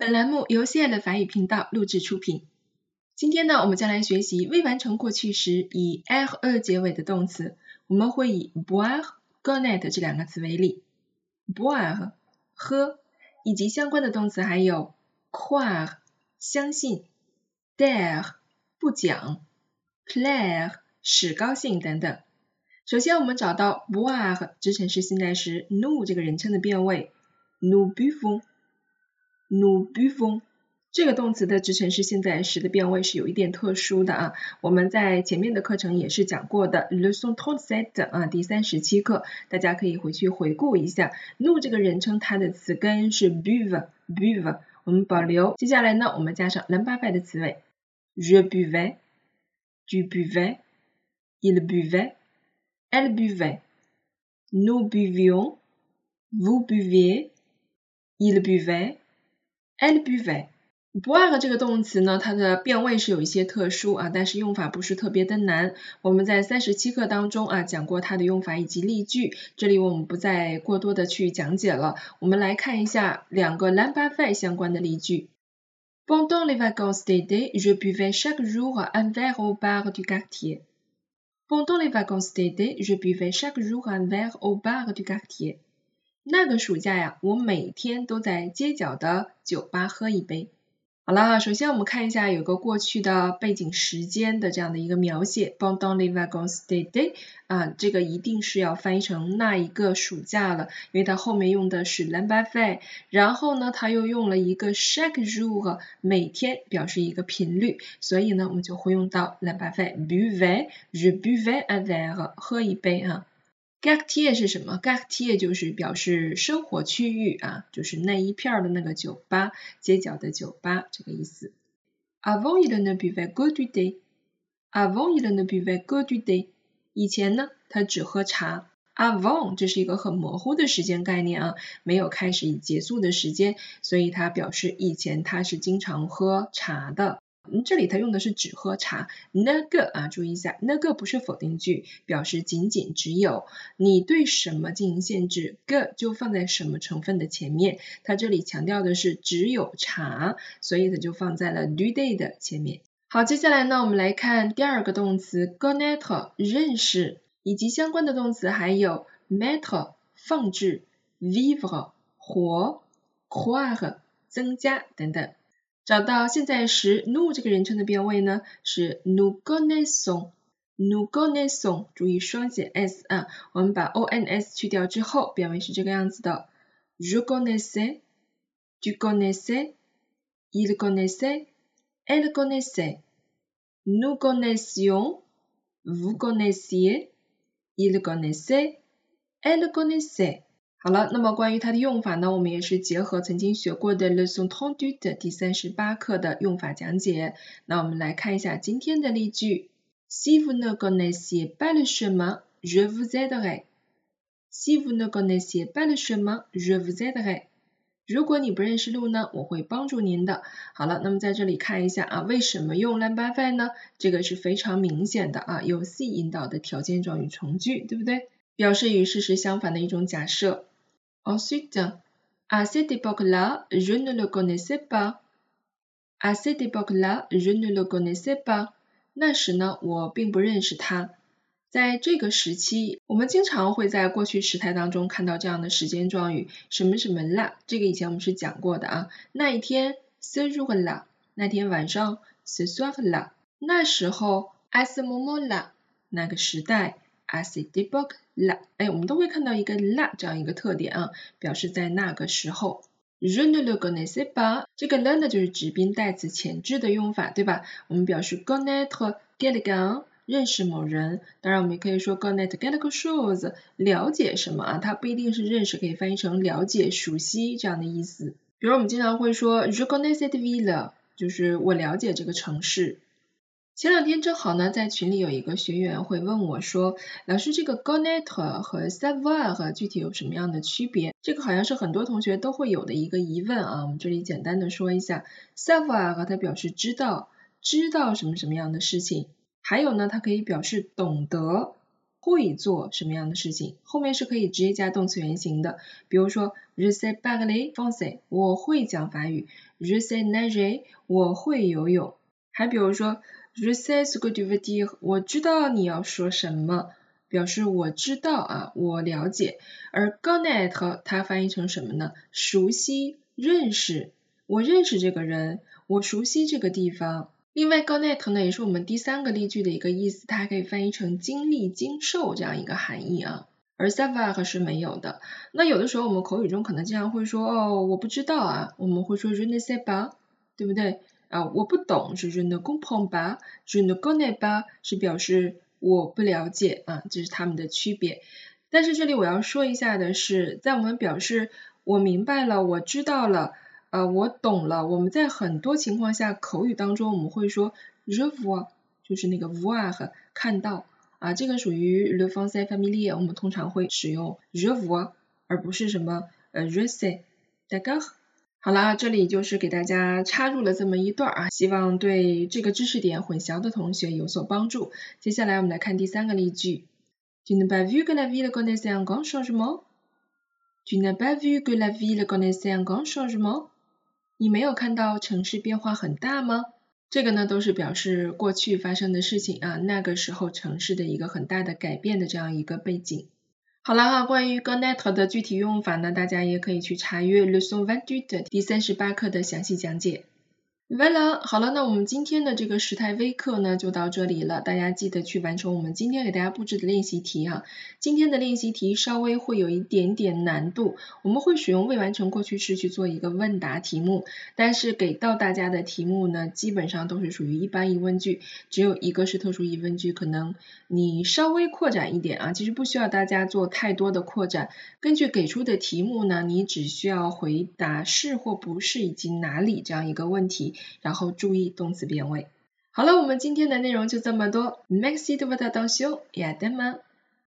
本栏目由 C L 法语频道录制出品。今天呢，我们将来学习未完成过去时以 -er 结尾的动词。我们会以 boire、connaître 这两个词为例 b o i r 喝，以及相关的动词还有 croire 相信，dire 不讲，plaire 使高兴等等。首先，我们找到 boire 直陈式现在时 nous 这个人称的变位，nous buvons。Nous buvons 这个动词的直陈式现在时的变位是有一点特殊的啊，我们在前面的课程也是讲过的，leçon trente-sept 啊第三十七课，大家可以回去回顾一下。nous 这个人称它的词根是 buve，buve，我们保留。接下来呢，我们加上 l'imparfait 的词尾，je buvais，tu buvais，il buvait，elle buvait，nous buvions，vous buviez，il buvait。Elle buvait。boire 这个动词呢，它的变位是有一些特殊啊，但是用法不是特别的难。我们在三十七课当中啊讲过它的用法以及例句，这里我们不再过多的去讲解了。我们来看一下两个 l'imparfait 相关的例句。Pendant les vacances d'été, je buvais chaque jour un verre au bar du quartier. Pendant les vacances d'été, je buvais chaque jour un verre au bar du quartier. 那个暑假呀，我每天都在街角的酒吧喝一杯。好了，首先我们看一下有个过去的背景时间的这样的一个描写，Pendant les vacances d'été，啊，这个一定是要翻译成那一个暑假了，因为它后面用的是 l'imparfait，然后呢，它又用了一个 chaque jour，每天表示一个频率，所以呢，我们就会用到 l'imparfait，buvais，je buvais un verre，喝一杯啊。Quartier 是什么？Quartier 就是表示生活区域啊，就是那一片儿的那个酒吧，街角的酒吧这个意思。Avant il ne buvait que du thé. Avant il ne buvait que du thé. 以前呢，他只喝茶。Avant 这是一个很模糊的时间概念啊，没有开始与结束的时间，所以它表示以前他是经常喝茶的。嗯，这里它用的是只喝茶，那个啊，注意一下，那个不是否定句，表示仅仅只有。你对什么进行限制，个就放在什么成分的前面。它这里强调的是只有茶，所以它就放在了 do day 的前面。好，接下来呢，我们来看第二个动词 connaître 认识，以及相关的动词还有 mettre 放置，vivre 活，croire 增加等等。找到现在时 nous 这个人称的变位呢，是 nous connaissons，nous connaissons，注意双写 s 啊，我们把 o n s 去掉之后，变为是这个样子的，je connaissais，tu connaissais，il connaissait，elle connaissait，nous connaissions，vous connaissiez，il connaissait，elle connaissait。好了，那么关于它的用法呢，我们也是结合曾经学过的 leçon tantue 的第三十八课的用法讲解。那我们来看一下今天的例句：Si vous ne connaissez pas le chemin，je vous aiderai。Si vous ne connaissez pas le chemin，je vous aiderai。如果你不认识路呢，我会帮助您的。好了，那么在这里看一下啊，为什么用 l'embarras 呢？这个是非常明显的啊，由 si 引导的条件状语从句，对不对？表示与事实相反的一种假设。Ensuite, à cette époque-là, je ne le connaissais pas. À cette époque-là, je ne le connaissais pas. 那时呢，我并不认识他。在这个时期，我们经常会在过去时态当中看到这样的时间状语，什么什么啦，这个以前我们是讲过的啊。那一天，ce jour-là，那天晚上，ce s o i r la 那时候，à ce moment-là，那个时代。À cette époque-là，哎，我们都会看到一个 là 这样一个特点啊，表示在那个时候。Je ne le connaissais pas，这个 le 呢就是指宾代词前置的用法，对吧？我们表示 connaître quelqu'un，认识某人。当然，我们也可以说 connaître quelque chose，了解什么啊？它不一定是认识，可以翻译成了解、熟悉这样的意思。比如我们经常会说 Je connais cette ville，就是我了解这个城市。前两天正好呢，在群里有一个学员会问我说，老师这个 connaître 和 savoir 具体有什么样的区别？这个好像是很多同学都会有的一个疑问啊。我们这里简单的说一下，savoir 它表示知道，知道什么什么样的事情。还有呢，它可以表示懂得会做什么样的事情，后面是可以直接加动词原形的。比如说，je sais parler français，我会讲法语；je sais nager，我会游泳。还比如说，je sais ce que tu veux dire，我知道你要说什么，表示我知道啊，我了解。而 connaître 它翻译成什么呢？熟悉、认识。我认识这个人，我熟悉这个地方。另外，connaître 呢也是我们第三个例句的一个意思，它还可以翻译成经历、经受这样一个含义啊。而 savoir 是没有的。那有的时候我们口语中可能经常会说哦，我不知道啊，我们会说 je ne sais pas，对不对？啊，我不懂是 je ne comprends pas，je ne connais pas 是表示我不了解啊，这是它们的区别。但是这里我要说一下的是，在我们表示我明白了，我知道了。呃，我懂了。我们在很多情况下口语当中，我们会说 je vois，就是那个 voir 看到啊，这个属于 le français familier，我们通常会使用 je vois，而不是什么呃 je sais。好啦，这里就是给大家插入了这么一段啊，希望对这个知识点混淆的同学有所帮助。接下来我们来看第三个例句。Tu n'as pas vu que la ville connaissait un grand changement？Tu n'as pas vu que la ville connaissait un grand changement？你没有看到城市变化很大吗？这个呢都是表示过去发生的事情啊，那个时候城市的一个很大的改变的这样一个背景。好了哈，关于 Gonet 的具体用法呢，大家也可以去查阅 l u s o n v a n d u t 第三十八课的详细讲解。完了，好了，那我们今天的这个时态微课呢就到这里了，大家记得去完成我们今天给大家布置的练习题啊。今天的练习题稍微会有一点点难度，我们会使用未完成过去式去做一个问答题目，但是给到大家的题目呢，基本上都是属于一般疑问句，只有一个是特殊疑问句，可能你稍微扩展一点啊，其实不需要大家做太多的扩展，根据给出的题目呢，你只需要回答是或不是以及哪里这样一个问题。然后注意动词变位。好了，我们今天的内容就这么多。Merci de votre attention et à demain.